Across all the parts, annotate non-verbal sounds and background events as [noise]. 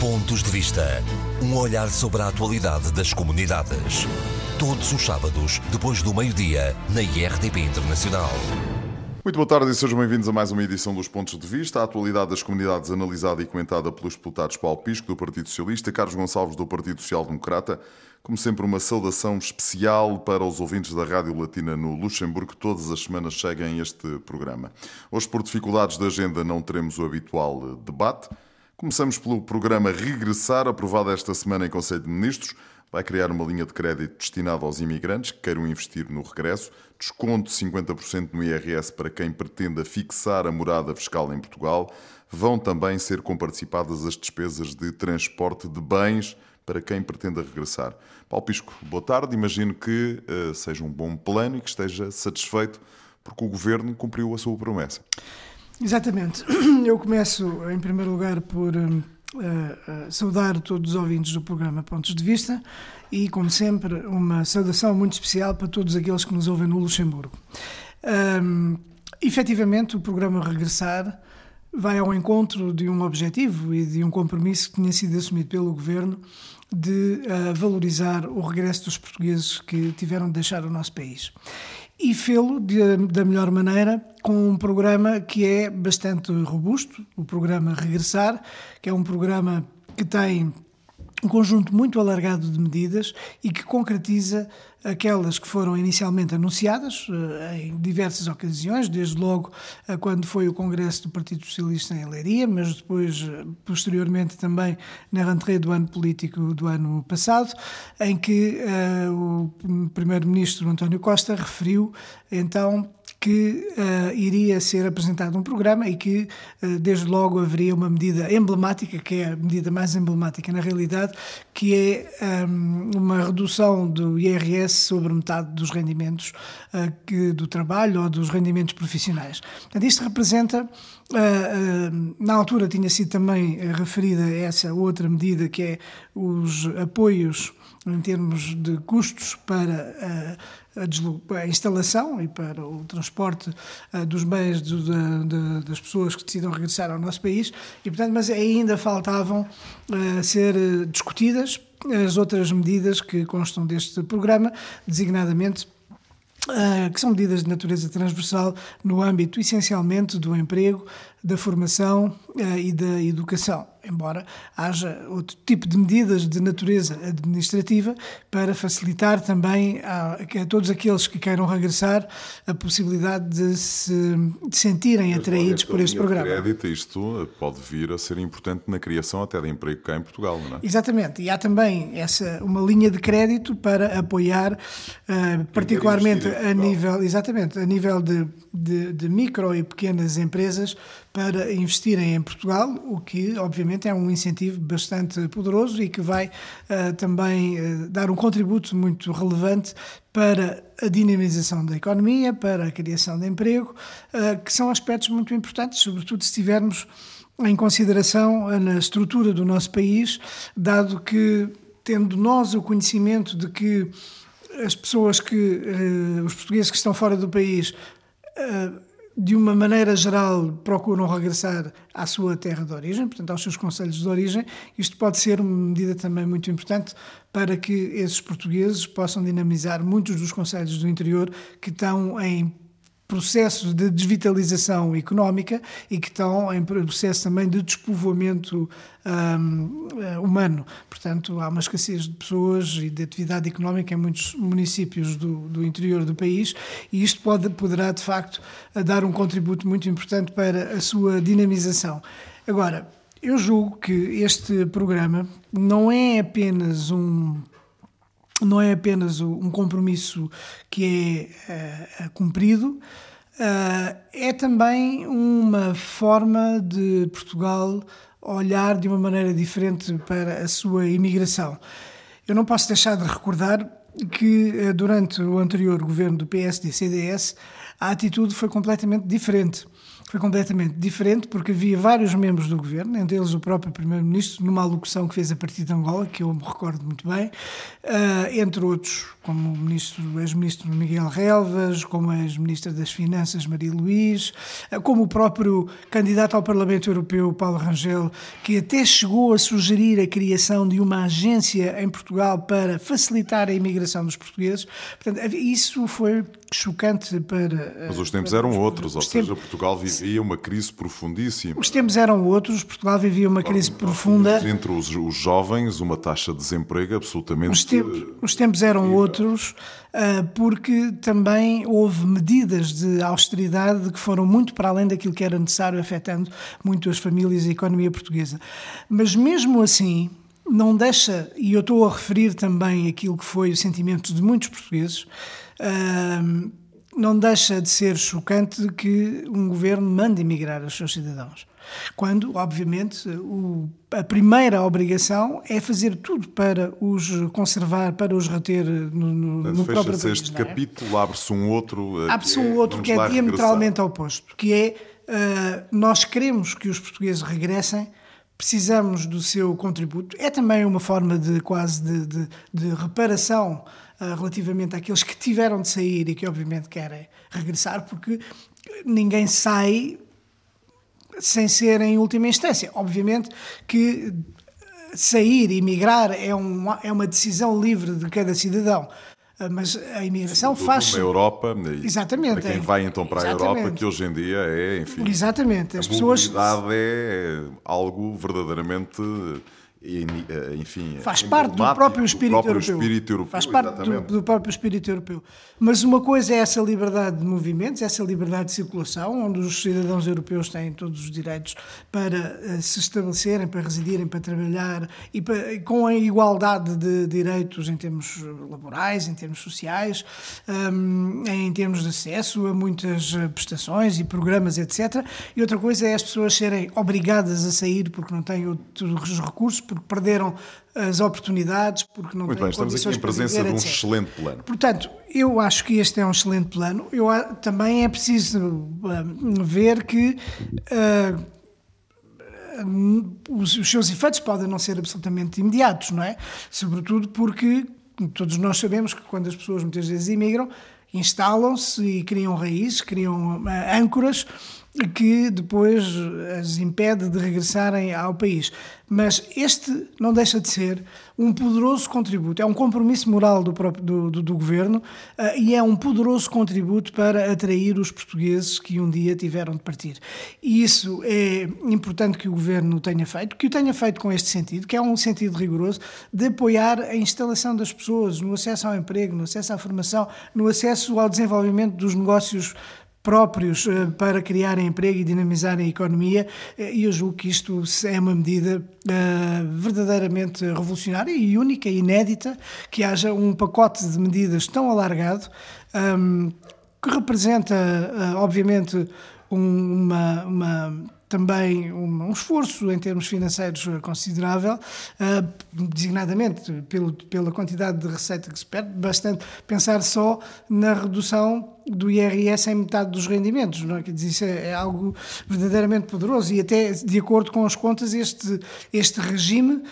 Pontos de Vista. Um olhar sobre a atualidade das comunidades. Todos os sábados, depois do meio-dia, na IRTP Internacional. Muito boa tarde e sejam bem-vindos a mais uma edição dos Pontos de Vista. A atualidade das comunidades analisada e comentada pelos deputados Paulo Pisco, do Partido Socialista, Carlos Gonçalves, do Partido Social Democrata. Como sempre, uma saudação especial para os ouvintes da Rádio Latina no Luxemburgo, que todas as semanas seguem este programa. Hoje, por dificuldades de agenda, não teremos o habitual debate. Começamos pelo programa Regressar, aprovado esta semana em Conselho de Ministros. Vai criar uma linha de crédito destinada aos imigrantes que queiram investir no regresso, desconto de 50% no IRS para quem pretenda fixar a morada fiscal em Portugal. Vão também ser comparticipadas as despesas de transporte de bens para quem pretenda regressar. Paulo Pisco, boa tarde. Imagino que uh, seja um bom plano e que esteja satisfeito porque o Governo cumpriu a sua promessa. Exatamente. [clears throat] Eu começo, em primeiro lugar, por uh, uh, saudar todos os ouvintes do programa Pontos de Vista e, como sempre, uma saudação muito especial para todos aqueles que nos ouvem no Luxemburgo. Um, efetivamente, o programa Regressar vai ao encontro de um objetivo e de um compromisso que tinha sido assumido pelo Governo de uh, valorizar o regresso dos portugueses que tiveram de deixar o nosso país e fê-lo da melhor maneira com um programa que é bastante robusto, o programa Regressar, que é um programa que tem um conjunto muito alargado de medidas e que concretiza aquelas que foram inicialmente anunciadas eh, em diversas ocasiões, desde logo eh, quando foi o Congresso do Partido Socialista em Leiria, mas depois, eh, posteriormente, também na rentrée do ano político do ano passado, em que uh, o Primeiro-Ministro António Costa referiu então que uh, iria ser apresentado um programa e que, uh, desde logo, haveria uma medida emblemática, que é a medida mais emblemática na realidade, que é um, uma redução do IRS sobre metade dos rendimentos uh, que, do trabalho ou dos rendimentos profissionais. Portanto, isto representa na altura tinha sido também referida essa outra medida que é os apoios em termos de custos para a, instalação e para o transporte uh, dos bens de, de, das pessoas que decidam regressar ao nosso país, e portanto, mas ainda faltavam uh, ser discutidas as outras medidas que constam deste programa, designadamente que são medidas de natureza transversal no âmbito essencialmente do emprego, da formação e da educação embora haja outro tipo de medidas de natureza administrativa para facilitar também a, a todos aqueles que queiram regressar a possibilidade de se de sentirem Mas atraídos por este programa. crédito, isto pode vir a ser importante na criação até de emprego cá em Portugal, não é? Exatamente, e há também essa uma linha de crédito para apoiar uh, particularmente a nível, exatamente, a nível de, de, de micro e pequenas empresas para investirem em Portugal, o que obviamente é um incentivo bastante poderoso e que vai uh, também uh, dar um contributo muito relevante para a dinamização da economia, para a criação de emprego, uh, que são aspectos muito importantes, sobretudo se tivermos em consideração na estrutura do nosso país, dado que, tendo nós o conhecimento de que as pessoas que, os portugueses que estão fora do país, de uma maneira geral, procuram regressar à sua terra de origem, portanto, aos seus conselhos de origem. Isto pode ser uma medida também muito importante para que esses portugueses possam dinamizar muitos dos conselhos do interior que estão em processo de desvitalização económica e que estão em processo também de despovoamento um, eh, humano. Portanto, há uma escassez de pessoas e de atividade económica em muitos municípios do, do interior do país e isto pode, poderá, de facto, dar um contributo muito importante para a sua dinamização. Agora, eu julgo que este programa não é apenas um não é apenas um compromisso que é uh, cumprido, uh, é também uma forma de Portugal olhar de uma maneira diferente para a sua imigração. Eu não posso deixar de recordar que durante o anterior governo do PSD-CDS a atitude foi completamente diferente. Foi completamente diferente, porque havia vários membros do governo, entre eles o próprio Primeiro-Ministro, numa alocução que fez a partir de Angola, que eu me recordo muito bem, uh, entre outros, como o ministro, ex-ministro Miguel Relvas, como a ex-ministra das Finanças Maria Luís, uh, como o próprio candidato ao Parlamento Europeu Paulo Rangel, que até chegou a sugerir a criação de uma agência em Portugal para facilitar a imigração dos portugueses. Portanto, isso foi chocante para. Mas os tempos eram outros, ou seja, Portugal vivia uma crise profundíssima. Os tempos eram outros, Portugal vivia uma crise profunda. Entre os, os, jovens, uma taxa de desemprego absolutamente. Os tempos, os tempos eram outros, uh, porque também houve medidas de austeridade que foram muito para além daquilo que era necessário, afetando muito as famílias e a economia portuguesa. Mas mesmo assim não deixa, e eu estou a referir também aquilo que foi o sentimento de muitos portugueses, uh, não deixa de ser chocante que um governo mande emigrar os seus cidadãos. Quando, obviamente, o, a primeira obrigação é fazer tudo para os conservar, para os reter no, no, no próprio país. este é? capítulo, abre-se um outro. Eh, Abre-se um é, outro que é diametralmente oposto, que é uh, nós queremos que os portugueses regressem, precisamos do seu contributo. É também uma forma de quase de, de, de reparação uh, relativamente àqueles que tiveram de sair e que obviamente querem regressar, porque ninguém sai sem ser em última instância. Obviamente que sair e migrar é uma, é uma decisão livre de cada cidadão. Ah, mas a imigração faz. Uma Europa, exatamente, para quem é, vai então para exatamente. a Europa, que hoje em dia é, enfim. Exatamente, as a pessoas. é algo verdadeiramente enfim, faz parte do próprio espírito, próprio europeu. espírito europeu. Faz parte do, do, próprio espírito europeu. Mas uma coisa é essa liberdade de movimentos, essa liberdade de circulação, onde os cidadãos europeus têm todos os direitos para uh, se estabelecerem, para residirem, para trabalhar e, para, com a igualdade de direitos em termos laborais, em termos sociais, um, em termos de acesso a muitas eh, prestações e programas, etc. E outra coisa é as pessoas serem obrigadas a sair porque não têm outros recursos porque perderam as oportunidades, porque não Muito têm bem, estamos aqui em presença viver, de um etc. excelente plano. Portanto, eu acho que este é um excelente plano. Eu, também é preciso uh, ver que uh, os, os, seus efeitos podem não ser absolutamente imediatos, não é? Sobretudo porque todos nós sabemos que quando as pessoas muitas vezes imigram, instalam-se e criam raízes, criam âncoras que depois as impede de regressarem ao país. Mas este não deixa de ser um poderoso contributo, é um compromisso moral do, próprio, do, do, do governo uh, e é um poderoso contributo para atrair os portugueses que um dia tiveram de partir. E isso é importante que o governo tenha feito, que o tenha feito com este sentido, que é um sentido rigoroso de apoiar a instalação das pessoas no acesso ao emprego, no acesso à formação, no acesso ao desenvolvimento dos negócios próprios eh, para criar emprego e dinamizar a economia, eh, e eu julgo que isto é uma medida eh, verdadeiramente revolucionária e única e inédita, que haja um pacote de medidas tão alargado, ehm, que representa, obviamente, uma, uma também um, um, esforço em termos financeiros considerável, uh, designadamente pelo, pela quantidade de receita que se perde, bastante pensar só na redução do IRS em metade dos rendimentos, não é? Quer dizer, isso é, é, algo verdadeiramente poderoso e até de acordo com as contas este, este regime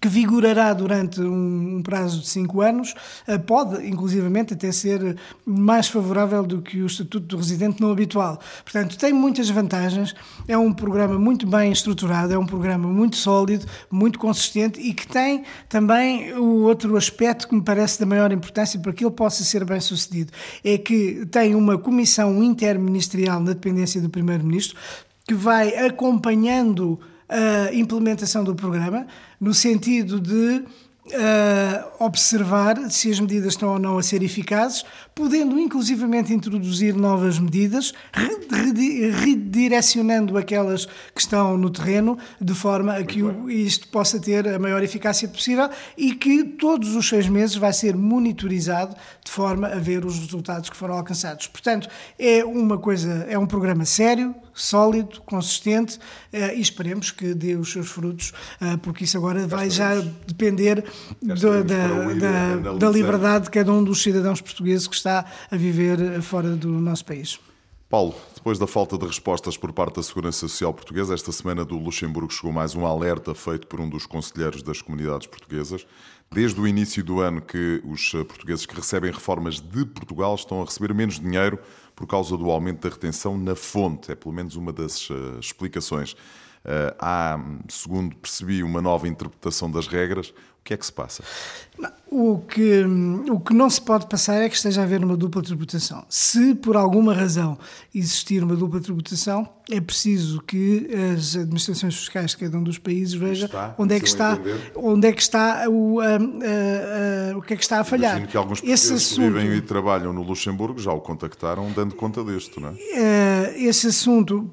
que vigorará durante um prazo de cinco anos, eh, pode, inclusivamente, até ser mais favorável do que o Estatuto do Residente não habitual. Portanto, tem muitas vantagens, é um programa muito bem estruturado, é um programa muito sólido, muito consistente e que tem também o outro aspecto que me parece da maior importância para que ele possa ser bem sucedido, é que tem uma comissão interministerial na dependência do Primeiro-Ministro que vai acompanhando a implementação do programa, no sentido de uh, observar se as medidas estão ou não a ser eficazes, podendo inclusivamente introduzir novas medidas, redirecionando aquelas que estão no terreno, de forma a que isto possa ter a maior eficácia possível e que todos os seis meses vai ser monitorizado de forma a ver os resultados que foram alcançados. Portanto, é uma coisa, é um programa sério, sólido, consistente uh, e esperemos que dê os seus frutos, uh, porque isso agora vai já depender do, da, da, da liberdade de cada um dos cidadãos portugueses que está a viver fora do nosso país. Paulo, depois da falta de respostas por parte da Segurança Social Portuguesa, esta semana do Luxemburgo chegou mais um alerta feito por um dos conselheiros das comunidades portuguesas. Desde o início do ano que os portugueses que recebem reformas de Portugal estão a receber menos dinheiro por causa do aumento da retenção na fonte. É pelo menos uma das uh, explicações. Uh, há, segundo percebi, uma nova interpretação das regras. O que é que se passa? O que, o que não se pode passar é que esteja a haver uma dupla tributação. Se por alguma razão existir uma dupla tributação, é preciso que as administrações fiscais de cada um dos países vejam onde é que está, onde é que está o, a, a, a, o que é que está a falhar. Imagino que alguns Esse assunto, que vivem e trabalham no Luxemburgo já o contactaram dando conta disto, não é? Eh, esse assunto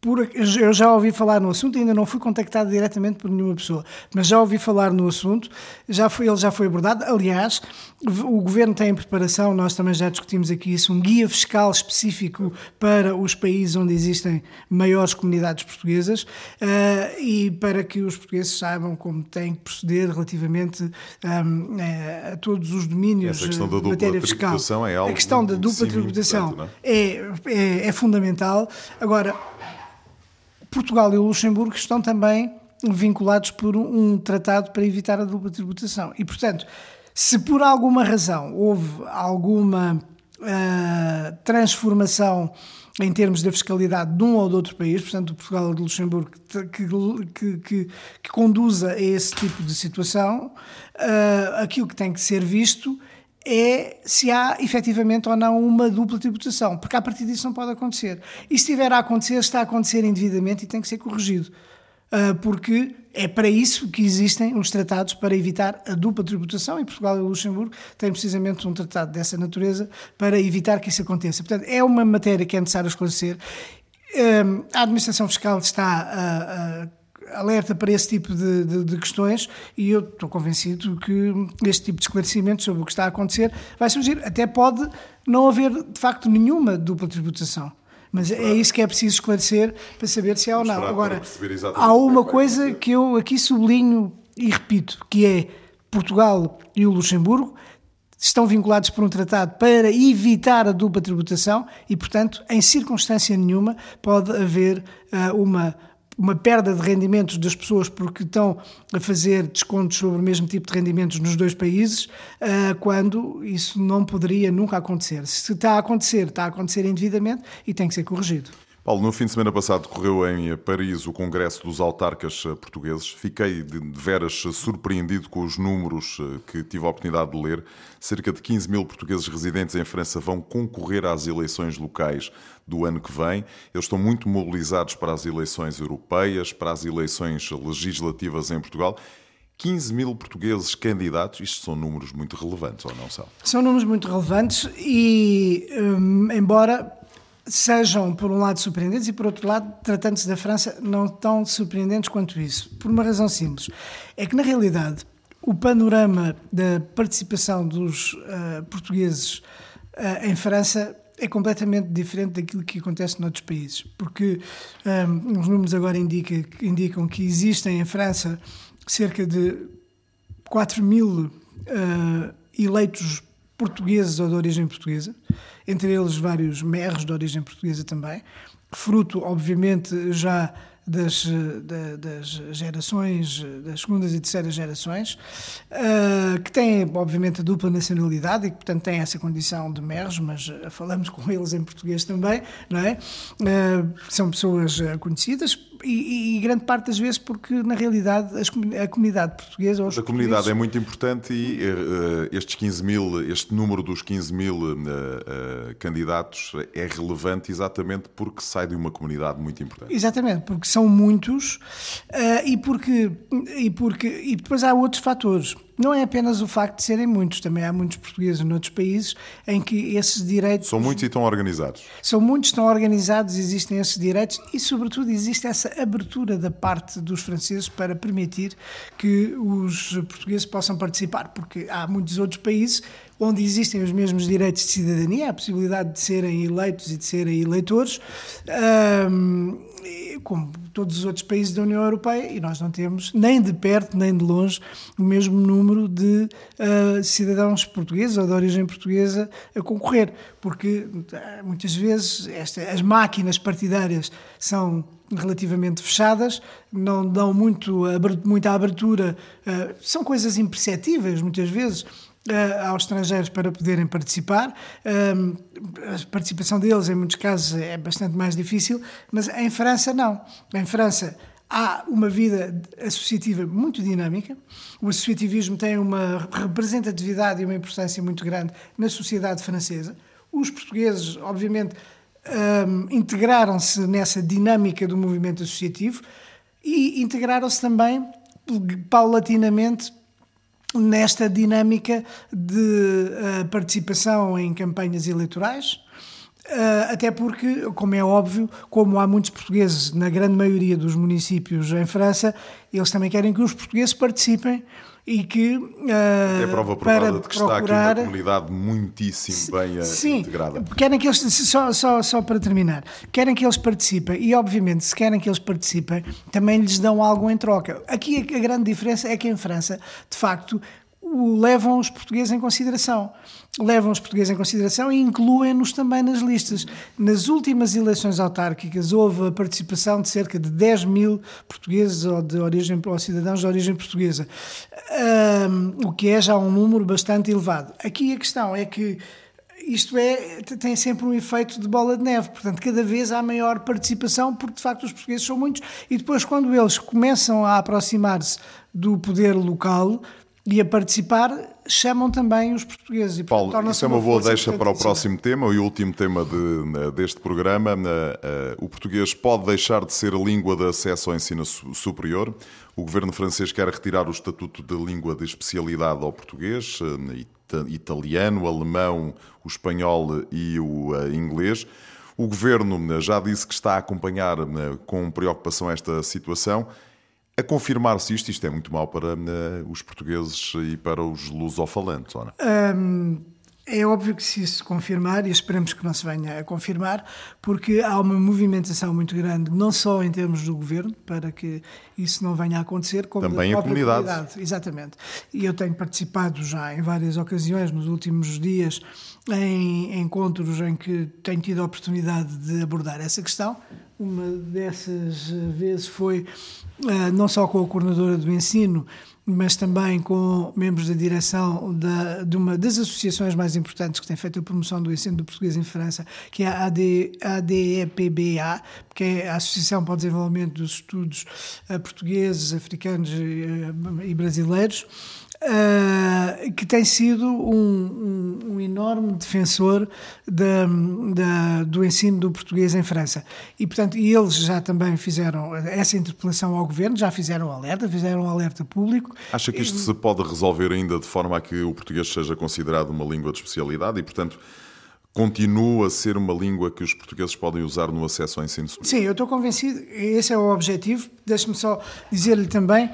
por, eu já ouvi falar no assunto, ainda não fui contactado diretamente por nenhuma pessoa, mas já ouvi falar no assunto, já foi, ele já foi abordado. Aliás, o Governo tem em preparação, nós também já discutimos aqui isso, um guia fiscal específico para os países onde existem maiores comunidades portuguesas uh, e para que os portugueses saibam como têm que proceder relativamente um, a, a, todos os domínios de matéria fiscal. É algo a questão da dupla tributação é? é, é, é fundamental. Agora, Portugal e o Luxemburgo estão também vinculados por um tratado para evitar a dupla tributação. E, portanto, se por alguma razão houve alguma uh, transformação em termos da fiscalidade de um ou de outro país, portanto, Portugal e do Luxemburgo, que, que, que, que, conduza a esse tipo de situação, uh, aquilo que tem que ser visto é se há efetivamente ou não uma dupla tributação, porque a partir disso não pode acontecer. E se estiver a acontecer, está a acontecer indevidamente e tem que ser corrigido. Ah, porque é para isso que existem os tratados para evitar a dupla tributação e Portugal e Luxemburgo têm precisamente um tratado dessa natureza para evitar que isso aconteça. Portanto, é uma matéria que é necessário esclarecer. Ah, a administração fiscal está a alerta para esse tipo de, de, de, questões e eu estou convencido que este tipo de esclarecimento sobre o que está a acontecer vai surgir. Até pode não haver, de facto, nenhuma dupla tributação. Mas é isso que é preciso esclarecer para saber se é ou não. Agora, há uma coisa que eu aqui sublinho e repito, que é Portugal e o Luxemburgo estão vinculados por um tratado para evitar a dupla tributação e, portanto, em circunstância nenhuma pode haver uh, uma uma perda de rendimentos das pessoas porque estão a fazer descontos sobre o mesmo tipo de rendimentos nos dois países, ah, quando isso não poderia nunca acontecer. Se está a acontecer, está a acontecer indevidamente e tem que ser corrigido. Paulo, no fim de semana passado decorreu em Paris o Congresso dos Autarcas Portugueses. Fiquei de veras surpreendido com os números eh, que tive a oportunidade de ler. Cerca de 15 mil portugueses residentes em França vão concorrer às eleições locais do ano que vem. Eles estão muito mobilizados para as eleições europeias, para as eleições legislativas em Portugal. 15 mil portugueses candidatos, isto são números muito relevantes, ou não são? São números muito relevantes e, hum, embora sejam, por um lado, surpreendentes e, por outro lado, tratando-se da França, não tão surpreendentes quanto isso. Por uma razão simples. É que, na realidade, o panorama da participação dos uh, portugueses uh, em França é completamente diferente daquilo que acontece noutros países, porque um, eh, os números agora indica, indicam que existem em França cerca de 4 mil uh, eleitos portugueses ou de origem portuguesa, entre eles vários merros de origem portuguesa também, fruto, obviamente, já das, das gerações, das segundas e terceiras gerações, uh, que têm, obviamente, a dupla nacionalidade e que, portanto, têm essa condição de merros, mas falamos com eles em português também, não é? São pessoas conhecidas, e, e, grande parte das vezes porque, na realidade, as, a comunidade portuguesa... a comunidade é muito importante e uh, estes 15 mil, este número dos 15 mil uh, uh, candidatos é relevante exatamente porque sai de uma comunidade muito importante. Exatamente, porque são muitos e, porque, e, porque, e depois há outros fatores não é apenas o facto de serem muitos, também há muitos portugueses noutros países em que esses direitos. São muitos e estão organizados. São muitos, estão organizados, existem esses direitos e, sobretudo, existe essa abertura da parte dos franceses para permitir que os portugueses possam participar, porque há muitos outros países onde existem os mesmos direitos de cidadania, a possibilidade de serem eleitos e de serem eleitores, como todos os outros países da União Europeia, e nós não temos, nem de perto nem de longe, o mesmo número de uh, cidadãos portugueses ou de origem portuguesa a concorrer, porque uh, muitas vezes esta, as máquinas partidárias são relativamente fechadas, não dão muito, muita abertura, uh, são coisas imperceptíveis muitas vezes uh, aos estrangeiros para poderem participar. Uh, a participação deles, em muitos casos, é bastante mais difícil, mas em França, não. Em França, há uma vida associativa muito dinâmica. O associativismo tem uma representatividade e uma importância muito grande na sociedade francesa. Os portugueses, obviamente, um, integraram-se nessa dinâmica do movimento associativo e integraram-se também paulatinamente nesta dinâmica de uh, participação em campanhas eleitorais. Uh, até porque, como é óbvio, como há muitos portugueses na grande maioria dos municípios em França, eles também querem que os portugueses participem e que uh, é prova provada de que procurar... está aqui uma comunidade muitíssimo bem sim, integrada. Querem que eles, só, só, só para terminar, querem que eles participem e, obviamente, se querem que eles participem, também lhes dão algo em troca. Aqui a grande diferença é que em França, de facto, levam os portugueses em consideração. Levam os portugueses em consideração e incluem-nos também nas listas. Nas últimas eleições autárquicas houve a participação de cerca de 10 mil portugueses ou, de origem, ou cidadãos de origem portuguesa, um, o que é já um número bastante elevado. Aqui a questão é que isto é, tem sempre um efeito de bola de neve, portanto, cada vez há maior participação, porque de facto os portugueses são muitos, e depois, quando eles começam a aproximar-se do poder local, e a participar chamam também os portugueses. E, Paulo, isso é uma, boa deixa para o próximo tema e o último tema de, deste programa. O português pode deixar de ser a língua de acesso ao ensino superior. O governo francês quer retirar o estatuto de língua de especialidade ao português, italiano, alemão, o espanhol e o eh, inglês. O governo já disse que está a acompanhar com preocupação esta situação a confirmar-se isto, isto é muito mau para uh, os portugueses e para os lusofalantes, ou não? Um, é óbvio que se isso confirmar, e esperemos que não se venha a confirmar, porque há uma movimentação muito grande, não só em termos do governo, para que isso não venha a acontecer, como também da a comunidade. comunidade. Exatamente. E eu tenho participado já em várias ocasiões, nos últimos dias, em encontros em que tenho tido a oportunidade de abordar essa questão. Uma dessas vezes foi uh, não só com a coordenadora do ensino, mas também com membros da direção da, de uma das associações mais importantes que tem feito a promoção do ensino do português em França, que é a AD, ADEPBA, que é a Associação para o Desenvolvimento dos Estudos uh, Portugueses, Africanos uh, e Brasileiros uh, que tem sido um, um, um enorme defensor da, da, do ensino do português em França. E, portanto, eles já também fizeram essa interpelação ao governo, já fizeram um alerta, fizeram um alerta público. Acha que isto se pode resolver ainda de forma a que o português seja considerado uma língua de especialidade e, portanto, continua a ser uma língua que os portugueses podem usar no acesso ao ensino superior? Sim, eu estou convencido, esse é o objetivo. Deixe-me só dizer-lhe também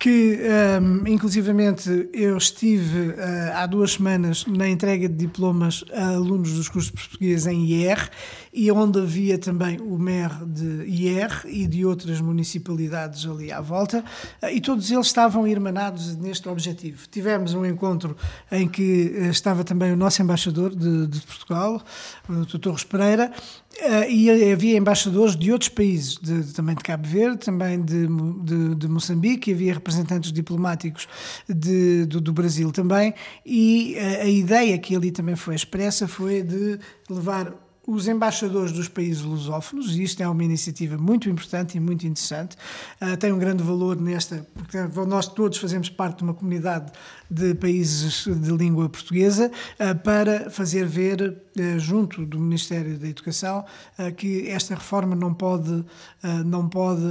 que um, inclusivamente eu estive uh, há duas semanas na entrega de diplomas a alunos dos cursos portugueses em IR e onde havia também o MER de IR e de outras municipalidades ali à volta uh, e todos eles estavam irmanados neste objetivo. Tivemos um encontro em que uh, estava também o nosso embaixador de, de Portugal, o Dr. Torres Pereira, Uh, e havia embaixadores de outros países, de, de, também de Cabo Verde, também de, de, de Moçambique, havia representantes diplomáticos do, do, Brasil também, e uh, a ideia que ali também foi expressa foi de levar os embaixadores dos países lusófonos, e isto é uma iniciativa muito importante e muito interessante, uh, tem um grande valor nesta, porque nós todos fazemos parte de uma comunidade de países de língua portuguesa, uh, para fazer ver, uh, junto do Ministério da Educação, que esta reforma não pode, não pode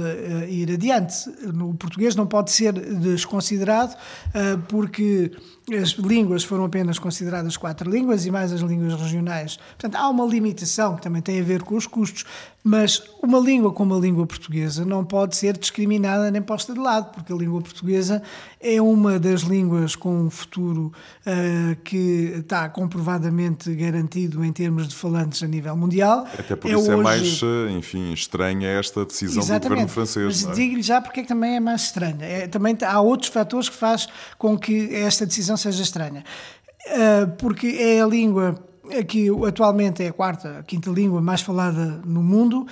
ir adiante. O português não pode ser desconsiderado, porque as línguas foram apenas consideradas quatro línguas e mais as línguas regionais. Portanto, há uma limitação que também tem a ver com os custos, mas uma língua como a língua portuguesa não pode ser discriminada nem posta de lado, porque a língua portuguesa é uma das línguas com um futuro uh, que está comprovadamente garantido em termos de falantes a nível mundial. Até por é isso é hoje... é mais, eh, enfim, estranha esta decisão Exatamente. do governo francês. Mas é? digo-lhe já porque é que também é mais estranha. É, também há outros fatores que faz com que esta decisão seja estranha. Uh, porque é a língua que atualmente é a quarta, a quinta língua mais falada no mundo,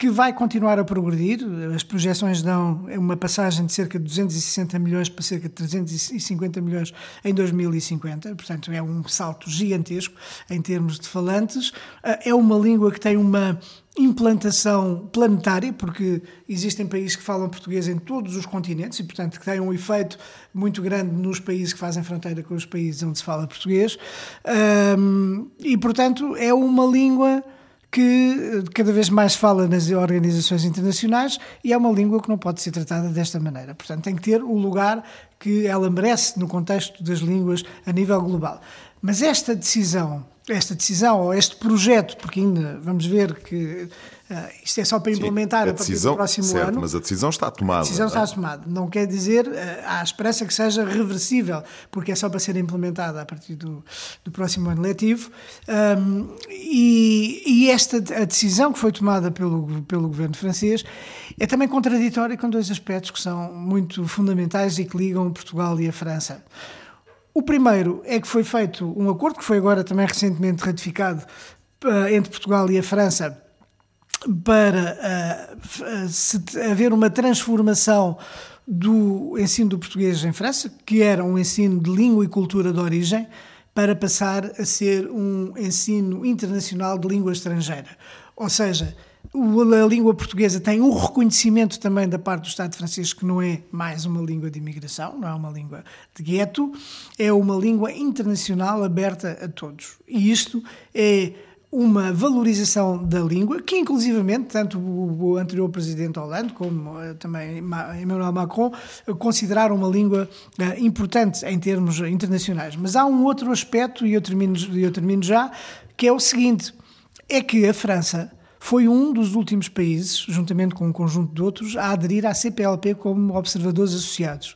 que vai continuar a progredir. As projeções dão uma passagem de cerca de 260 milhões para cerca de 350 milhões em 2050, portanto é um salto gigantesco em termos de falantes. Ah, é uma língua que tem uma implantação planetária, porque existem países que falam português em todos os continentes e, portanto, que têm um efeito muito grande nos países que fazem fronteira com os países onde se fala português. e, portanto, é uma língua que cada vez mais fala nas organizações internacionais e é uma língua que não pode ser tratada desta maneira. Portanto, tem que ter o lugar que ela merece no contexto das línguas a nível global. Mas esta decisão, esta decisão ou este projeto, porque ainda vamos ver que Uh, isto é só para implementar Sim, a, a decisão, do próximo certo, ano. Mas a decisão está tomada. A decisão está é? tomada. Não quer dizer, uh, há esperança que seja reversível, porque é só para ser implementada a partir do, do próximo ano letivo. Um, e, e, esta a decisão que foi tomada pelo, pelo governo francês é também contraditória com dois aspectos que são muito fundamentais e que ligam Portugal e a França. O primeiro é que foi feito um acordo que foi agora também recentemente ratificado uh, entre Portugal e a França para uh, haver uma transformação do ensino do português em França, que era um ensino de língua e cultura de origem, para passar a ser um ensino internacional de língua estrangeira. Ou seja, a língua portuguesa tem um reconhecimento também da parte do Estado francês que não é mais uma língua de imigração, não é uma língua de gueto, é uma língua internacional aberta a todos. E isto é uma valorização da língua, que inclusivamente tanto o, anterior presidente Hollande como eh, também Emmanuel Macron consideraram uma língua eh, importante em termos internacionais. Mas há um outro aspecto, e eu termino, eu termino já, que é o seguinte, é que a França foi um dos últimos países, juntamente com um conjunto de outros, a aderir à CPLP como observadores associados.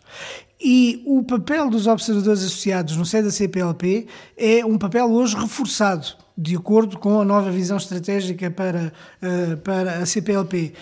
E o papel dos observadores associados no seio da CPLP é um papel hoje reforçado de acordo com a nova visão estratégica para, uh, para a CPLP.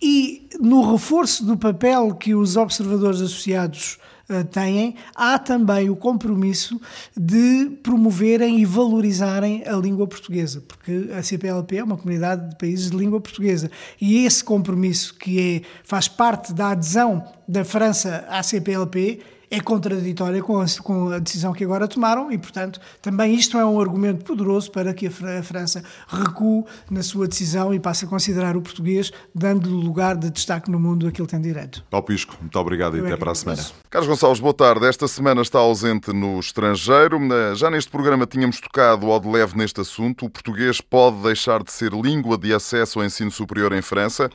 E no reforço do papel que os observadores associados têm, há também o compromisso de promoverem e valorizarem a língua portuguesa, porque a CPLP é uma comunidade de países de língua portuguesa. E esse compromisso, que é, faz parte da adesão da França à CPLP, é contraditória com a, com a, decisão que agora tomaram e, portanto, também isto é um argumento poderoso para que a, França recue na sua decisão e passe a considerar o português, dando-lhe lugar de destaque no mundo a que ele tem direito. Paulo Pisco, muito obrigado Eu e até é para a semana. Carlos Gonçalves, boa tarde. Esta semana está ausente no estrangeiro. Já neste programa tínhamos tocado ao de leve neste assunto. O português pode deixar de ser língua de acesso ao ensino superior em França.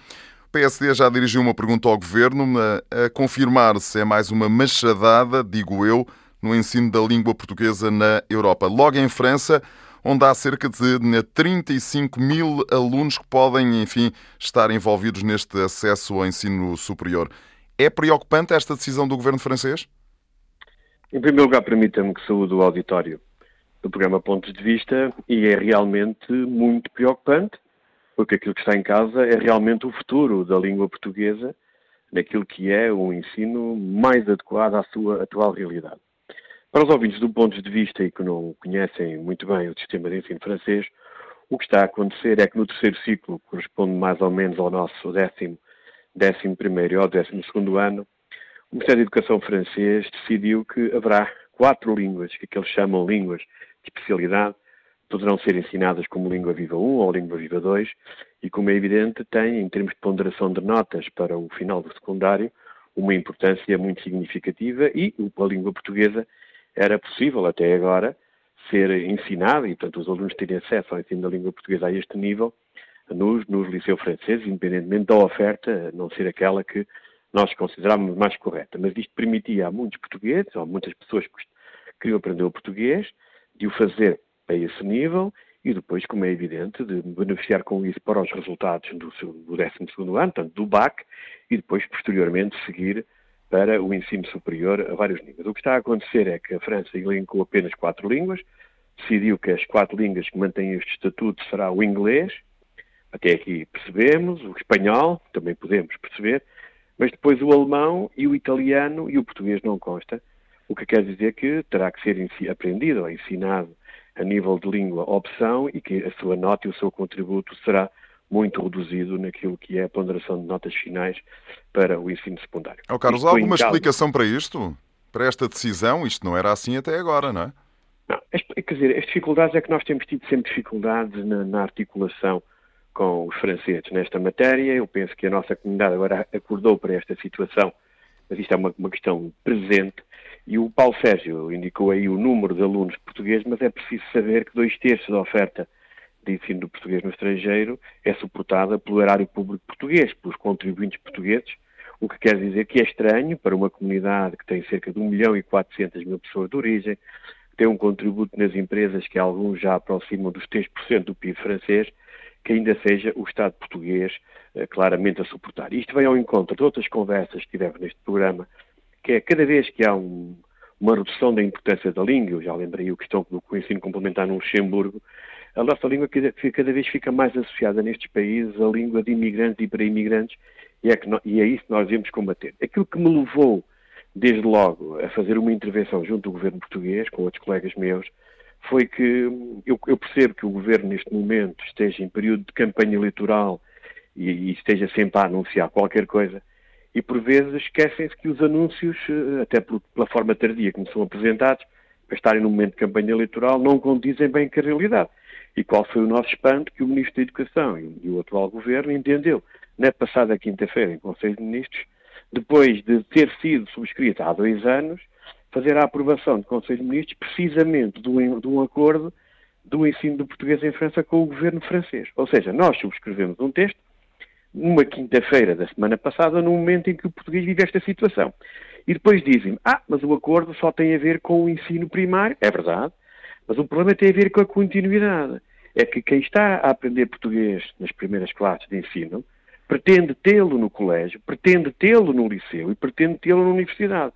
O PSD já dirigiu uma pergunta ao governo a confirmar se é mais uma machadada, digo eu, no ensino da língua portuguesa na Europa. Logo em França, onde há cerca de 35 mil alunos que podem, enfim, estar envolvidos neste acesso ao ensino superior. É preocupante esta decisão do governo francês? Em primeiro lugar, permita-me que saúde o auditório do programa Pontos de Vista e é realmente muito preocupante porque aquilo que está em casa é realmente o futuro da língua portuguesa naquilo que é o ensino mais adequado à sua atual realidade. Para os ouvintes do ponto de vista e que não conhecem muito bem o sistema de ensino francês, o que está a acontecer é que no terceiro ciclo, que corresponde mais ou menos ao nosso décimo, décimo primeiro e ao décimo segundo ano, o Ministério da Educação francês decidiu que haverá quatro línguas, que eles chamam línguas de especialidade, poderão ser ensinadas como língua viva 1 ou língua viva 2 e, como é evidente, tem, em termos de ponderação de notas para o final do secundário, uma importância muito significativa e a língua portuguesa era possível até agora ser ensinada e, portanto, os alunos terem acesso ao ensino da língua portuguesa a este nível nos, nos liceus franceses, independentemente da oferta não ser aquela que nós considerávamos mais correta. Mas isto permitia a muitos portugueses, ou a muitas pessoas que queriam aprender o português, de o fazer a esse nível e depois, como é evidente, de beneficiar com isso para os resultados do, seu, do 12 ano, portanto, do BAC, e depois, posteriormente, seguir para o ensino superior a vários níveis. O que está a acontecer é que a França elencou apenas quatro línguas, decidiu que as quatro línguas que mantêm este estatuto será o inglês, até aqui percebemos, o espanhol, também podemos perceber, mas depois o alemão e o italiano e o português não consta, o que quer dizer que terá que ser aprendido ou ensinado a nível de língua opção e que a sua nota e o seu contributo será muito reduzido naquilo que é a ponderação de notas finais para o ensino secundário. Oh, Carlos, há alguma explicação para isto? Para esta decisão? Isto não era assim até agora, não é? Não, quer dizer, as dificuldades é que nós temos tido sempre dificuldades na, na articulação com os franceses nesta matéria. Eu penso que a nossa comunidade agora acordou para esta situação, mas isto é uma, uma questão presente. E o Paulo Sérgio indicou aí o número de alunos portugueses, mas é preciso saber que dois terços da oferta de ensino do português no estrangeiro é suportada pelo erário público português, pelos contribuintes portugueses, o que quer dizer que é estranho para uma comunidade que tem cerca de 1 milhão e 400 mil pessoas de origem, tem um contributo nas empresas que alguns já aproximam dos 3% do PIB francês, que ainda seja o Estado português uh, claramente a suportar. Isto vem ao encontro de outras conversas que tivemos neste programa, que é cada vez que há um, uma redução da importância da língua, eu já lembrei a questão do ensino complementar no Luxemburgo, a nossa língua cada, vez fica mais associada nestes países à língua de imigrantes e para imigrantes, e é, e é isso que nós devemos combater. Aquilo que me levou, desde logo, a fazer uma intervenção junto do governo português, com outros colegas meus, foi que eu, eu, percebo que o governo neste momento esteja em período de campanha eleitoral e, e esteja sempre a anunciar qualquer coisa e por vezes esquecem-se que os anúncios, eh, até pela forma tardia como são apresentados, para estarem no momento de campanha eleitoral, não condizem bem com a realidade. E qual foi o nosso espanto que o Ministro da Educação e o atual Governo entendeu, na passada quinta-feira, em Conselho de Ministros, depois de ter sido subscrito há dois anos, fazer a aprovação de Conselho de Ministros precisamente de um, de um acordo do ensino do português em França com o governo francês. Ou seja, nós subscrevemos um texto numa quinta-feira da semana passada, no momento em que o português vive esta situação. E depois dizem ah, mas o acordo só tem a ver com o ensino primário. É verdade, mas o problema tem a ver com a continuidade. É que quem está a aprender português nas primeiras classes de ensino pretende tê-lo no colégio, pretende tê-lo no liceu e pretende tê-lo na universidade.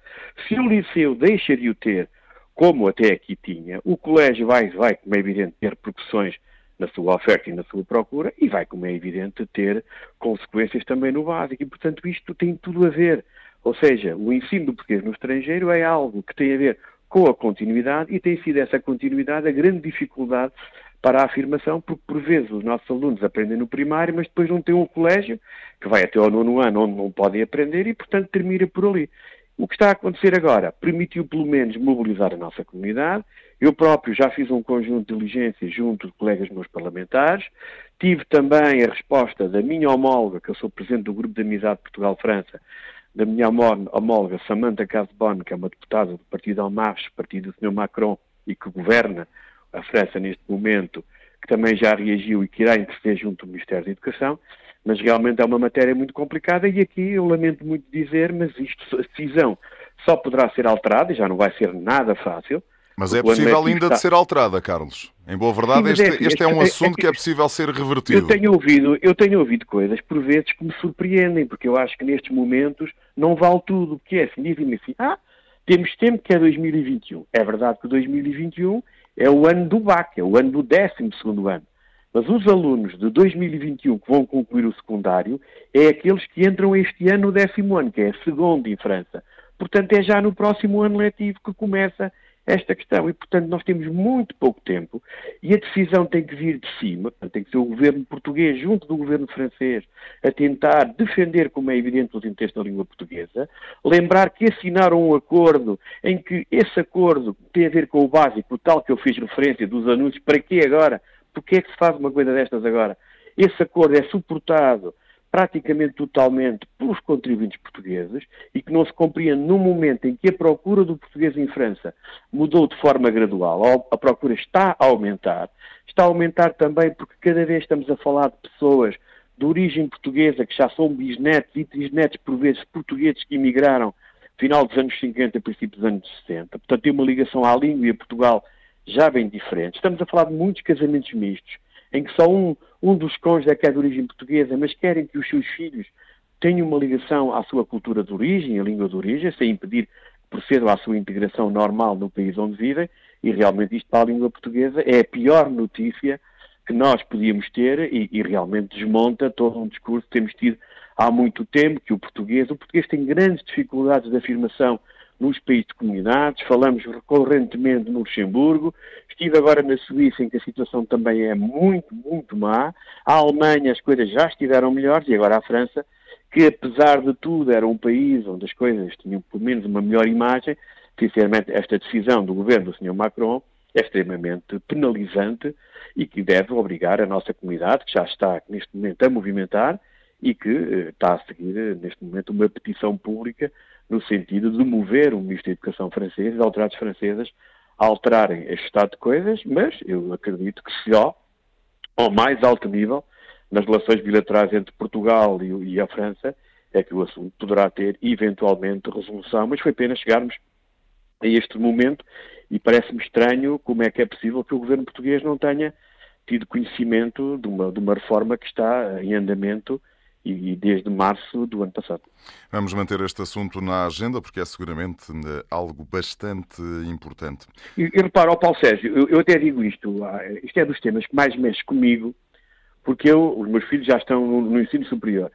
Se o liceu deixa de o ter, como até aqui tinha, o colégio vai, vai como é evidente, ter repercussões na sua oferta e na sua procura e vai, como é evidente, ter consequências também no básico. E, portanto, isto tem tudo a ver. Ou seja, o ensino do português no estrangeiro é algo que tem a ver com a continuidade e tem sido essa continuidade a grande dificuldade para a afirmação, porque por vezes os nossos alunos aprendem no primário, mas depois não têm um colégio que vai até ao nono ano onde não podem aprender e, portanto, termina por ali. O que está a acontecer agora permitiu, pelo menos, mobilizar a nossa comunidade. Eu próprio já fiz um conjunto de diligências junto de colegas meus parlamentares. Tive também a resposta da minha homóloga, que eu sou presidente do Grupo de Amizade Portugal-França, da minha homóloga Samantha Casbon, que é uma deputada do Partido Almarres, partido do Sr. Macron, e que governa a França neste momento, que também já reagiu e que irá interceder junto do Ministério da Educação, mas realmente é uma matéria muito complicada e aqui eu lamento muito dizer, mas isto, a decisão só poderá ser alterada e já não vai ser nada fácil. Mas é possível ainda está... de ser alterada, Carlos. Em boa verdade, Sim, este, é, este, é um é, assunto é, que é possível ser revertido. Eu tenho, ouvido, eu tenho ouvido coisas, por vezes, que me surpreendem, porque eu acho que nestes momentos não vale tudo. Porque é assim, dizem-me assim, ah, temos tempo que é 2021. É verdade que 2021 é o ano do BAC, é o ano do 12 ano. Mas os alunos de 2021 que vão concluir o secundário é aqueles que entram este ano no décimo ano, que é segundo em França. Portanto, é já no próximo ano letivo que começa esta questão. E, portanto, nós temos muito pouco tempo e a decisão tem que vir de cima, tem que ser o governo português junto do governo francês a tentar defender, como é evidente, os interesses da língua portuguesa. Lembrar que assinaram um acordo em que esse acordo tem a ver com o básico, tal que eu fiz referência dos anúncios. Para que agora? Porquê é que se faz uma coisa destas agora? Esse acordo é suportado praticamente totalmente pelos contribuintes portugueses e que não se compreende no momento em que a procura do português em França mudou de forma gradual, a procura está a aumentar, está a aumentar também porque cada vez estamos a falar de pessoas de origem portuguesa que já são bisnetos e trisnetos por vezes portugueses que emigraram final dos anos 50 princípios dos anos 60. Portanto, tem uma ligação à língua e a Portugal já bem diferentes. Estamos a falar de muitos casamentos mistos, em que só um, um dos cônjuges é que é de origem portuguesa, mas querem que os seus filhos tenham uma ligação à sua cultura de origem, à língua de origem, sem impedir que procedam à sua integração normal no país onde vivem, e realmente isto para a língua portuguesa é a pior notícia que nós podíamos ter e, e realmente desmonta todo um discurso que temos tido há muito tempo, que o português, o português tem grandes dificuldades de afirmação nos países de comunidades, falamos recorrentemente no Luxemburgo, estive agora na Suíça, em que a situação também é muito, muito má, a Alemanha as coisas já estiveram melhores, e agora a França, que apesar de tudo era um país onde as coisas tinham pelo menos uma melhor imagem, sinceramente esta decisão do governo do Sr. Macron é extremamente penalizante e que deve obrigar a nossa comunidade, que já está neste momento a movimentar e que eh, está a seguir neste momento uma petição pública no sentido de mover o Ministro da Educação francês, as autoridades francesas, a alterarem este estado de coisas, mas eu acredito que só ao mais alto nível, nas relações bilaterais entre Portugal e, e a França, é que o assunto poderá ter eventualmente resolução, mas foi apenas chegarmos a este momento e parece-me estranho como é que é possível que o governo português não tenha tido conhecimento de uma, de uma reforma que está em andamento e desde março do ano passado. Vamos manter este assunto na agenda porque é seguramente eh, algo bastante importante. E, e repara, Paulo Sérgio, eu, eu, até digo isto, ah, isto é dos temas que mais mexe comigo, porque eu, os meus filhos já estão no, no ensino superior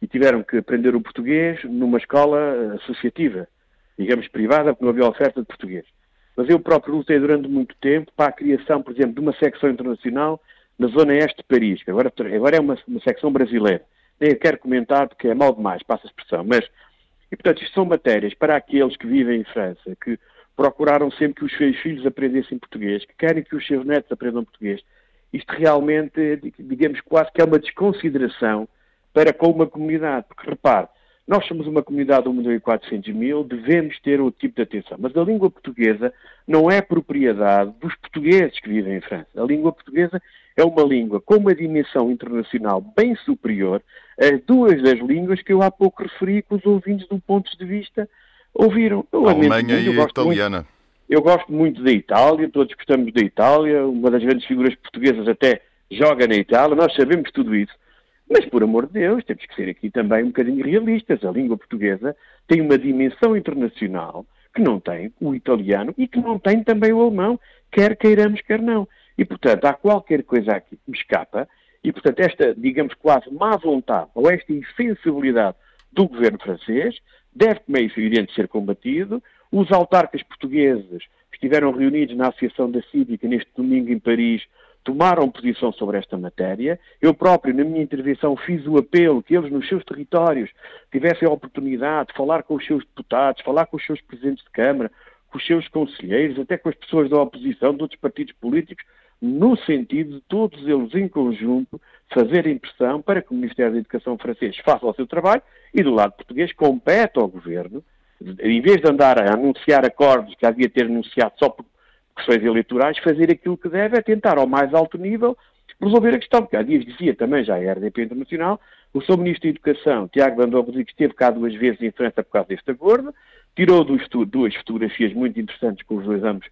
e tiveram que aprender o português numa escola eh, associativa, digamos privada, porque não havia oferta de português. Mas eu próprio lutei durante muito tempo para a criação, por exemplo, de uma secção internacional na zona este de Paris, que agora, agora é uma, uma secção brasileira nem quero comentar porque é mal demais, passa a expressão, mas, e portanto, isto são matérias para aqueles que vivem em França, que procuraram sempre que os seus filhos aprendessem português, que querem que os seus netos aprendam português. Isto realmente, digamos, quase que é uma desconsideração para com uma comunidade, porque repare, nós somos uma comunidade de 1 milhão e 400 mil, devemos ter outro tipo de atenção. Mas a língua portuguesa não é propriedade dos portugueses que vivem em França. A língua portuguesa é uma língua com uma dimensão internacional bem superior às duas das línguas que eu há pouco referi que os ouvintes do ponto de vista ouviram. Eu Alemanha e a italiana. Muito, eu gosto muito da Itália, todos gostamos da Itália, uma das grandes figuras portuguesas até joga na Itália, nós sabemos tudo isso. Mas, por amor de Deus, temos que ser aqui também um bocadinho realistas. A língua portuguesa tem uma dimensão internacional que não tem o italiano e que não tem também o alemão, quer queiramos, quer não. E, portanto, há qualquer coisa aqui que me escapa e, portanto, esta, digamos, quase má vontade ou esta insensibilidade do governo francês deve, como é evidente, ser combatido. Os autarcas portugueses que estiveram reunidos na Associação da Cívica neste domingo em Paris tomaram posição sobre esta matéria. Eu próprio, na minha intervenção, fiz o apelo que eles, nos seus territórios, tivessem a oportunidade de falar com os seus deputados, falar com os seus presidentes de Câmara, com os seus conselheiros, até com as pessoas da oposição, de outros partidos políticos, no sentido de todos eles em conjunto fazerem pressão para que o Ministério da Educação francês faça o seu trabalho e do lado português compete ao governo, em vez de andar a anunciar acordos que havia ter anunciado só por questões eleitorais, fazer aquilo que deve é tentar, ao mais alto nível, resolver a questão, porque há dias dizia também já a RDP Internacional, o seu Ministro da Educação, Tiago Bandol Rodrigues, esteve cá duas vezes em França por causa deste acordo, tirou duas fotografias muito interessantes com os dois ambos,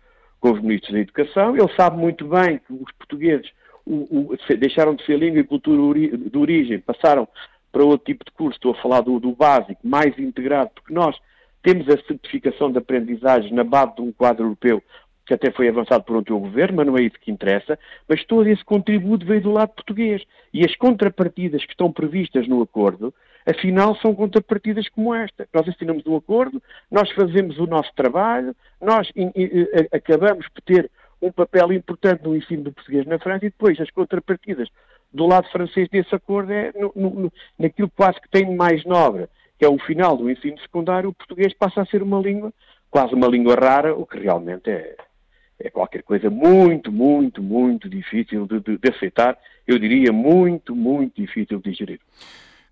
com os Ministros da Educação, ele sabe muito bem que os portugueses o, o, deixaram de ser língua e cultura de origem, passaram para outro tipo de curso, estou a falar do, do básico, mais integrado, porque nós temos a certificação de aprendizagem na base de um quadro europeu que até foi avançado por um teu governo, mas não é isso que interessa, mas todo esse contributo veio do lado português. E as contrapartidas que estão previstas no acordo, afinal, são contrapartidas como esta. Nós assinamos um acordo, nós fazemos o nosso trabalho, nós in, in, in, acabamos por ter um papel importante no ensino do português na França e depois as contrapartidas do lado francês desse acordo é no, no, naquilo quase que tem mais nobre, que é o final do ensino secundário, o português passa a ser uma língua, quase uma língua rara, o que realmente é, é qualquer coisa muito, muito, muito difícil de, de, de, aceitar, eu diria muito, muito difícil de digerir.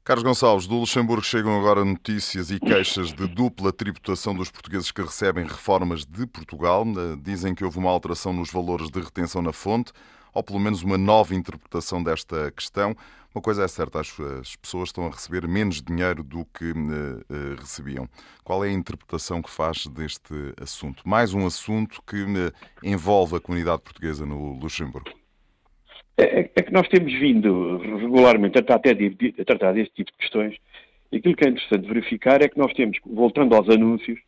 Carlos Gonçalves, do Luxemburgo chegam agora notícias e queixas de dupla tributação dos portugueses que recebem reformas de Portugal. Dizem que houve uma alteração nos valores de retenção na fonte. ou pelo menos uma nova interpretação desta questão. Uma coisa é certa, as, as pessoas estão a receber menos dinheiro do que uh, uh, recebiam. Qual é a interpretação que faz deste assunto? Mais um assunto que envolve a comunidade portuguesa no Luxemburgo. É, é, é, que nós temos vindo regularmente a tratar, a tratar deste tipo de questões. E aquilo que é interessante verificar é que nós temos, voltando aos anúncios,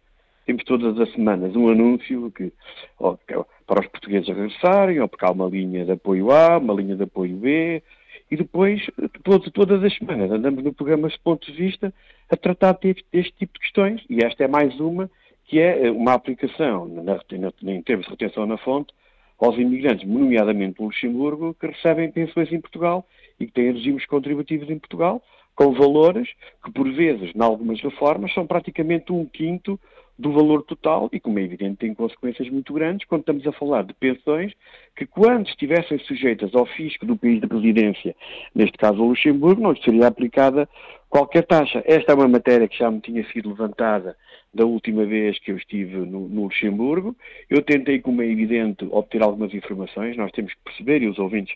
temos todas as semanas um anúncio que, ou, para os portugueses regressarem, ou porque há uma linha de apoio A, uma linha de apoio B, e depois, todo, todas as semanas, andamos no programa de ponto de vista a tratar deste, deste, tipo de questões, e esta é mais uma, que é uma aplicação, na, na, em termos de retenção na fonte, aos imigrantes, nomeadamente do Luxemburgo, que recebem pensões em Portugal e que têm regimes contributivos em Portugal, com valores que, por vezes, em algumas reformas, são praticamente um quinto do valor total e, como é evidente, tem consequências muito grandes quando estamos a falar de pensões que, quando estivessem sujeitas ao fisco do país de residência, neste caso o Luxemburgo, não seria aplicada qualquer taxa. Esta é uma matéria que já me tinha sido levantada da última vez que eu estive no, no Luxemburgo. Eu tentei, como é evidente, obter algumas informações. Nós temos que perceber, e os ouvintes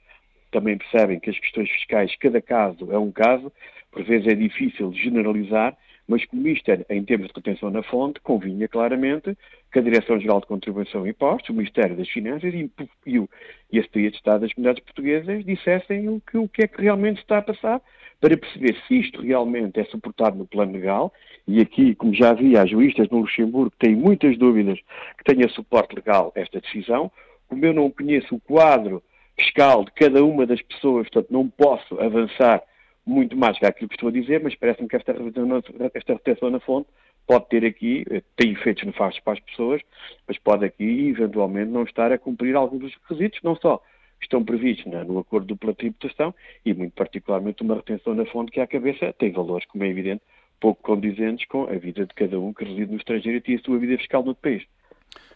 também percebem, que as questões fiscais, cada caso é um caso, por vezes é difícil generalizar, mas como isto é em termos de retenção na fonte, convinha claramente que a Direção-Geral de Contribuição e Impostos, o Ministério das Finanças e, e, e a Secretaria de Estado das Comunidades Portuguesas dissessem o que, o que é que realmente está a passar para perceber se isto realmente é suportado no plano legal, e aqui, como já havia, as juízes no Luxemburgo têm muitas dúvidas que tenha suporte legal esta decisão, como eu não conheço o quadro fiscal de cada uma das pessoas, portanto não posso avançar muito mais que aquilo que estou a dizer, mas parece-me que esta, esta retenção na fonte pode ter aqui, eh, tem efeitos nefastos para as pessoas, mas pode aqui, eventualmente, não estar a cumprir alguns dos requisitos, não só estão previstos né, no acordo dupla tributação e, muito particularmente, uma retenção na fonte que, à cabeça, tem valores, como é evidente, pouco condizentes com a vida de cada um que reside no estrangeiro e a sua vida fiscal no país.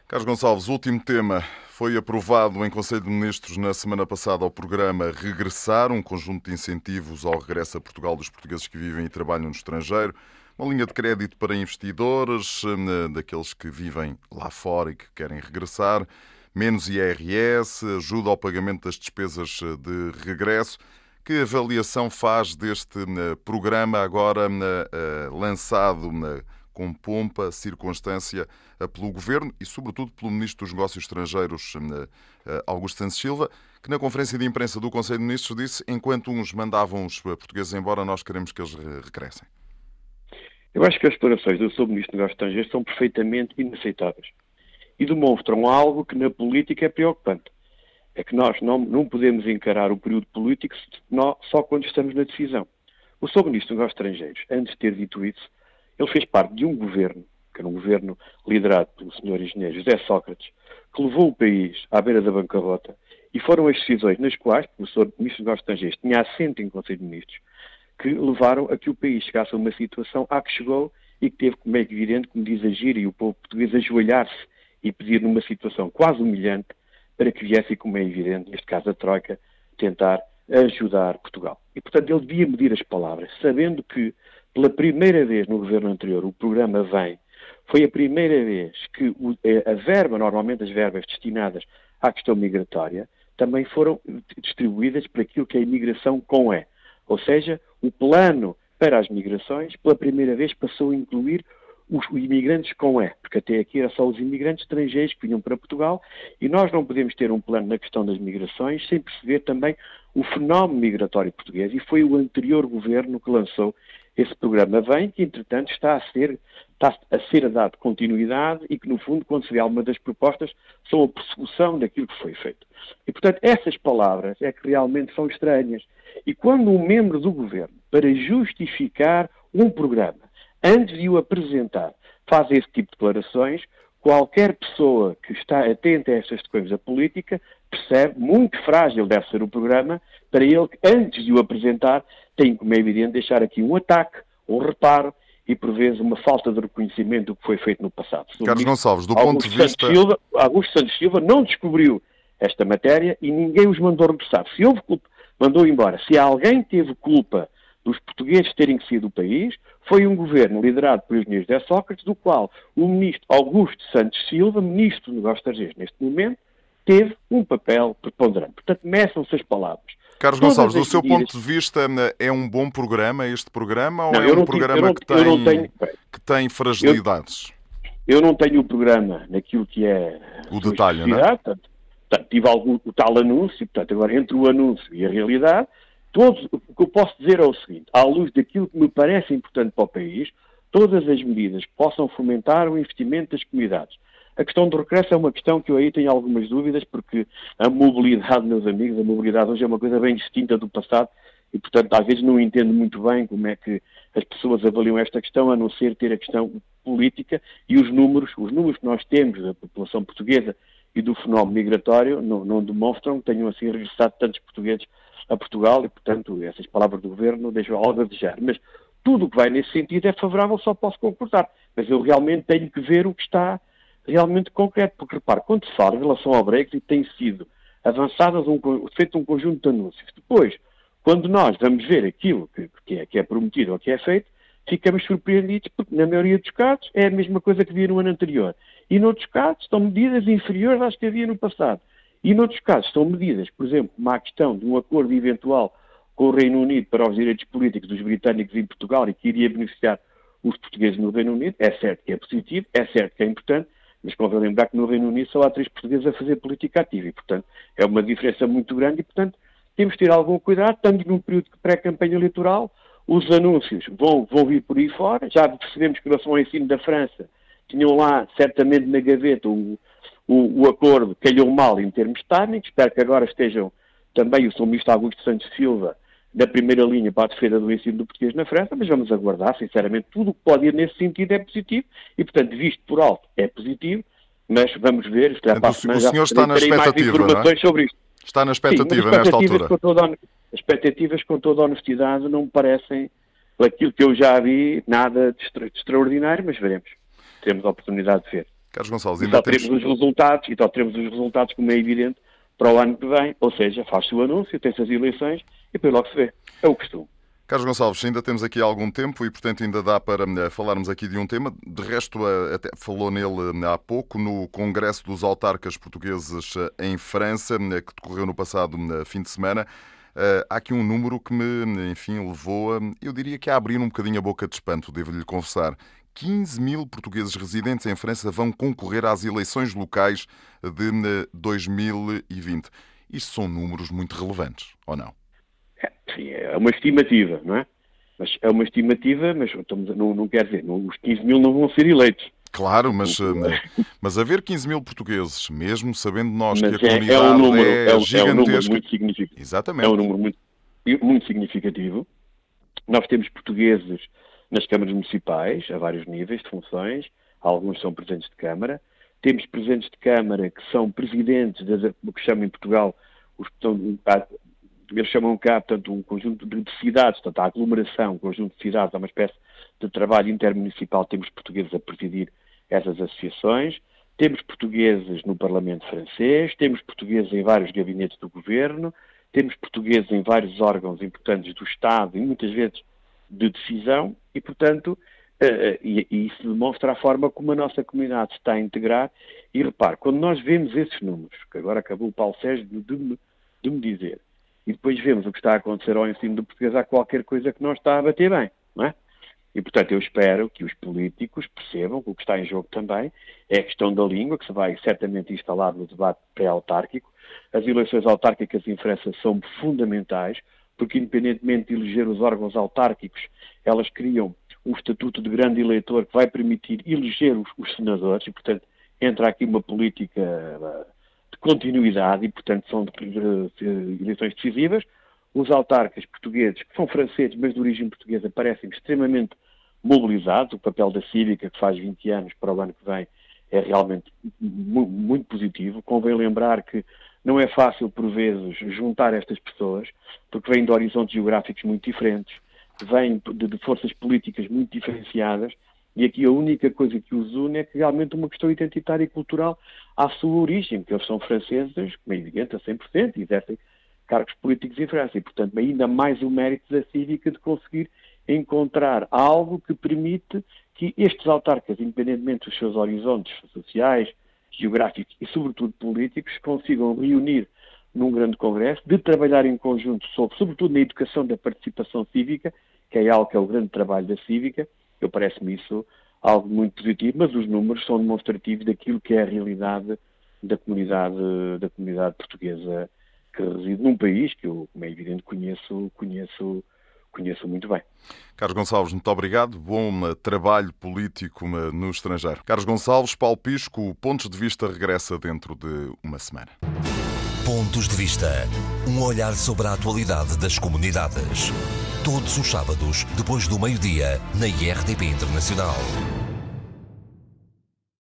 Carlos Gonçalves, último tema. Foi aprovado em Conselho de Ministros na semana passada o programa Regressar, um conjunto de incentivos ao regresso a Portugal dos portugueses que vivem e trabalham no estrangeiro. Uma linha de crédito para investidores, eh, daqueles que vivem lá fora e que querem regressar. Menos IRS, ajuda ao pagamento das despesas eh, de regresso. Que avaliação faz deste eh, programa agora lançado com pompa, circunstância eh, pelo Governo e, sobretudo, pelo Ministro dos Negócios Estrangeiros, eh, eh, Augusto Santos Silva, que na conferência de imprensa do Conselho de Ministros disse enquanto uns mandavam os portugueses embora, nós queremos que eles regressem. Eu acho que as declarações do Sr. Ministro dos Negócios Estrangeiros são perfeitamente inaceitáveis e demonstram algo que na política é preocupante. É que nós não, não podemos encarar o período político só quando estamos na decisão. O Sr. Ministro dos Negócios Estrangeiros, antes de ter dito isso, ele fez parte de um governo, que era um governo liderado pelo senhor engenheiro José Sócrates, que levou o país à beira da bancarrota e foram as decisões nas quais, o senhor Ministro dos Negócios Estrangeiros tinha assento em Conselho de Ministros, que levaram a que o país chegasse a uma situação a que chegou e que teve, como é evidente, como diz a gira e o povo português, ajoelhar-se e pedir numa situação quase humilhante para que viesse, como é evidente, neste caso a Troika, tentar ajudar Portugal. E, portanto, ele devia medir as palavras, sabendo que pela primeira vez no governo anterior, o programa vem. Foi a primeira vez que eh, a verba, normalmente as verbas destinadas à questão migratória, também foram distribuídas para aquilo que é a imigração com E. Ou seja, o plano para as migrações, pela primeira vez, passou a incluir os imigrantes com E, porque até aqui era só os imigrantes estrangeiros que vinham para Portugal e nós não podemos ter um plano na questão das migrações sem perceber também o fenómeno migratório português e foi o anterior governo que lançou esse programa vem, que entretanto está a ser, está a ser dado continuidade e que, no fundo, quando se vê alguma das propostas, são a persecução daquilo que foi feito. E, portanto, essas palavras é que realmente são estranhas. E quando um membro do governo, para justificar um programa, antes de o apresentar, faz esse tipo de declarações, qualquer pessoa que está atenta a estas coisas da política percebe muito frágil deve ser o programa para ele, antes de o apresentar, tem, como é evidente, deixar aqui um ataque, um reparo e, por vezes, uma falta de reconhecimento do que foi feito no passado. Carlos Gonçalves, do Augusto ponto de vista... Silva, Augusto Santos Silva não descobriu esta matéria e ninguém os mandou regressar. Se houve culpa, mandou embora. Se alguém teve culpa dos portugueses terem que sair do país, foi um governo liderado por engenheiros de Sócrates, do qual o ministro Augusto Santos Silva, ministro dos Negócios Estrangeiros neste momento, teve um papel preponderante. Portanto, meçam-se as palavras. Carlos Todas Gonçalves, do seu medidas... ponto de vista, é um bom programa este programa não, ou é um programa não, que, tem, tenho... que tem fragilidades? Eu, eu, não tenho o programa naquilo que é o detalhe, não é? Portanto, portanto, tive algum, o tal anúncio, portanto, agora entre o anúncio e a realidade, todos, o que eu posso dizer é o seguinte, à luz daquilo que me parece importante para o país, todas as medidas que possam fomentar o investimento das comunidades, a questão do regresso é uma questão que eu aí tenho algumas dúvidas, porque a mobilidade, meus amigos, a mobilidade hoje é uma coisa bem distinta do passado e, portanto, às vezes não entendo muito bem como é que as pessoas avaliam esta questão, a não ser ter a questão política e os números, os números que nós temos da população portuguesa e do fenómeno migratório não, não demonstram que tenham assim regressado tantos portugueses a Portugal e, portanto, essas palavras do governo deixam algo a desejar. Mas tudo o que vai nesse sentido é favorável, só posso concordar. Mas eu realmente tenho que ver o que está realmente concreto, porque repare, quando fala em relação ao Brexit, tem sido avançadas um, feito um conjunto de anúncios. Depois, quando nós vamos ver aquilo que, que, é, que é prometido ou que é feito, ficamos surpreendidos porque, na maioria dos casos, é a mesma coisa que havia no ano anterior. E, noutros casos, estão medidas inferiores às que havia no passado. E, noutros casos, estão medidas, por exemplo, como a questão de um acordo eventual com o Reino Unido para os direitos políticos dos britânicos em Portugal e que iria beneficiar os portugueses no Reino Unido. É certo que é positivo, é certo que é importante, mas convém lembrar que no Reino Unido só há três portugueses a fazer política ativa e, portanto, é uma diferença muito grande e, portanto, temos de ter algum cuidado. Estamos num período de pré-campanha eleitoral, os anúncios vão, vão vir por aí fora. Já percebemos que, em relação ao ensino da França, tinham lá, certamente, na gaveta o, o, o acordo calhou mal em termos técnicos. Espero que agora estejam também o Sr. Ministro Augusto Santos Silva da primeira linha para a defesa do ensino do português na França, mas vamos aguardar, sinceramente, tudo o que pode ir nesse sentido é positivo e, portanto, visto por alto, é positivo, mas vamos ver, já para a semana, o senhor está na expectativa, mais informações é? sobre isto. Está na expectativa Sim, nesta altura. Com toda, as expectativas, com toda a honestidade, não me parecem, aquilo que eu já vi, nada de, extra, de extraordinário, mas veremos. Teremos a oportunidade de ver. Carlos Gonçalves, ainda e só temos... teremos os resultados, e só teremos os resultados, como é evidente, para o ano que vem, ou seja, faz-se o anúncio, tem-se as eleições e depois logo se vê. É o costume. Carlos Gonçalves, ainda temos aqui algum tempo e, portanto, ainda dá para uh, falarmos aqui de um tema. De resto, uh, até falou nele uh, há pouco, no Congresso dos Autarcas Portugueses em França, que decorreu no passado fim de semana. há aqui um número que me, enfim, levou, a, eu diria que a abrir um bocadinho a boca de espanto, devo-lhe confessar. 15 mil portugueses residentes em França vão concorrer às eleições locais de 2020. Isto são números muito relevantes, ou não? É, sim, é uma estimativa, não é? Mas é uma estimativa, mas não, não quer dizer, não, os 15 mil não vão ser eleitos. Claro, mas, eh, mas haver 15 mil portugueses, mesmo sabendo nós mas que a é, comunidade é, um número, é, é, gigantesca... É um número muito significativo. Exatamente. É um número muito, muito significativo. Nós temos portugueses nas câmaras municipais, a vários níveis de funções, alguns são presidentes de Câmara, temos presidentes de Câmara que são presidentes do que chamam em Portugal, os, eles chamam cá, portanto, um conjunto de cidades, portanto, a aglomeração, um conjunto de cidades, é uma espécie de trabalho intermunicipal, temos portugueses a presidir essas associações, temos portugueses no Parlamento francês, temos portugueses em vários gabinetes do governo, temos portugueses em vários órgãos importantes do Estado e muitas vezes de decisão e, portanto, uh, e, e, isso demonstra a forma como a nossa comunidade está a integrar. E repare, quando nós vemos esses números, que agora acabou o Paulo Sérgio de, me, de me dizer, e depois vemos o que está a acontecer ao ensino do português, há qualquer coisa que não está a bater bem, não é? E, portanto, eu espero que os políticos percebam que o que está em jogo também é a questão da língua, que se vai certamente instalar no debate pré-autárquico. As eleições autárquicas em França são fundamentais, porque independentemente de eleger os órgãos autárquicos, elas criam um estatuto de grande eleitor que vai permitir eleger os, os senadores e, portanto, entra aqui uma política eh, de continuidade e, portanto, são eleições decisivas. Os autarcas portugueses, que são franceses, mas de origem portuguesa, parecem extremamente mobilizados. O papel da Cívica, que faz 20 anos para o ano que vem, é realmente muito positivo. Convém lembrar que não é fácil, por vezes, juntar estas pessoas, porque vêm de horizontes geográficos muito diferentes, vêm de, de forças políticas muito diferenciadas, e aqui a única coisa que os une é que realmente uma questão identitária e cultural à sua origem, porque eles são franceses, como é evidente, a 100%, e exercem cargos políticos em França. E, portanto, ainda mais o mérito da cívica de conseguir encontrar algo que permite que estes autarcas, independentemente dos seus horizontes sociais, geográficos e, sobretudo, políticos, consigam reunir num grande congresso, de trabalhar em conjunto sobre, sobretudo na educação da participação cívica, que é algo que é o grande trabalho da cívica. Eu parece-me isso algo muito positivo, mas os números são demonstrativos daquilo que é a realidade da comunidade, da comunidade portuguesa que reside num país que eu, como é evidente, conheço, conheço, conheço muito bem. Carlos Gonçalves, muito obrigado. Bom trabalho político no estrangeiro. Carlos Gonçalves, Paulo Pisco, Pontos de Vista regressa dentro de uma semana. Pontos de Vista. Um olhar sobre a atualidade das comunidades. Todos os sábados, depois do meio-dia, na IRTP Internacional.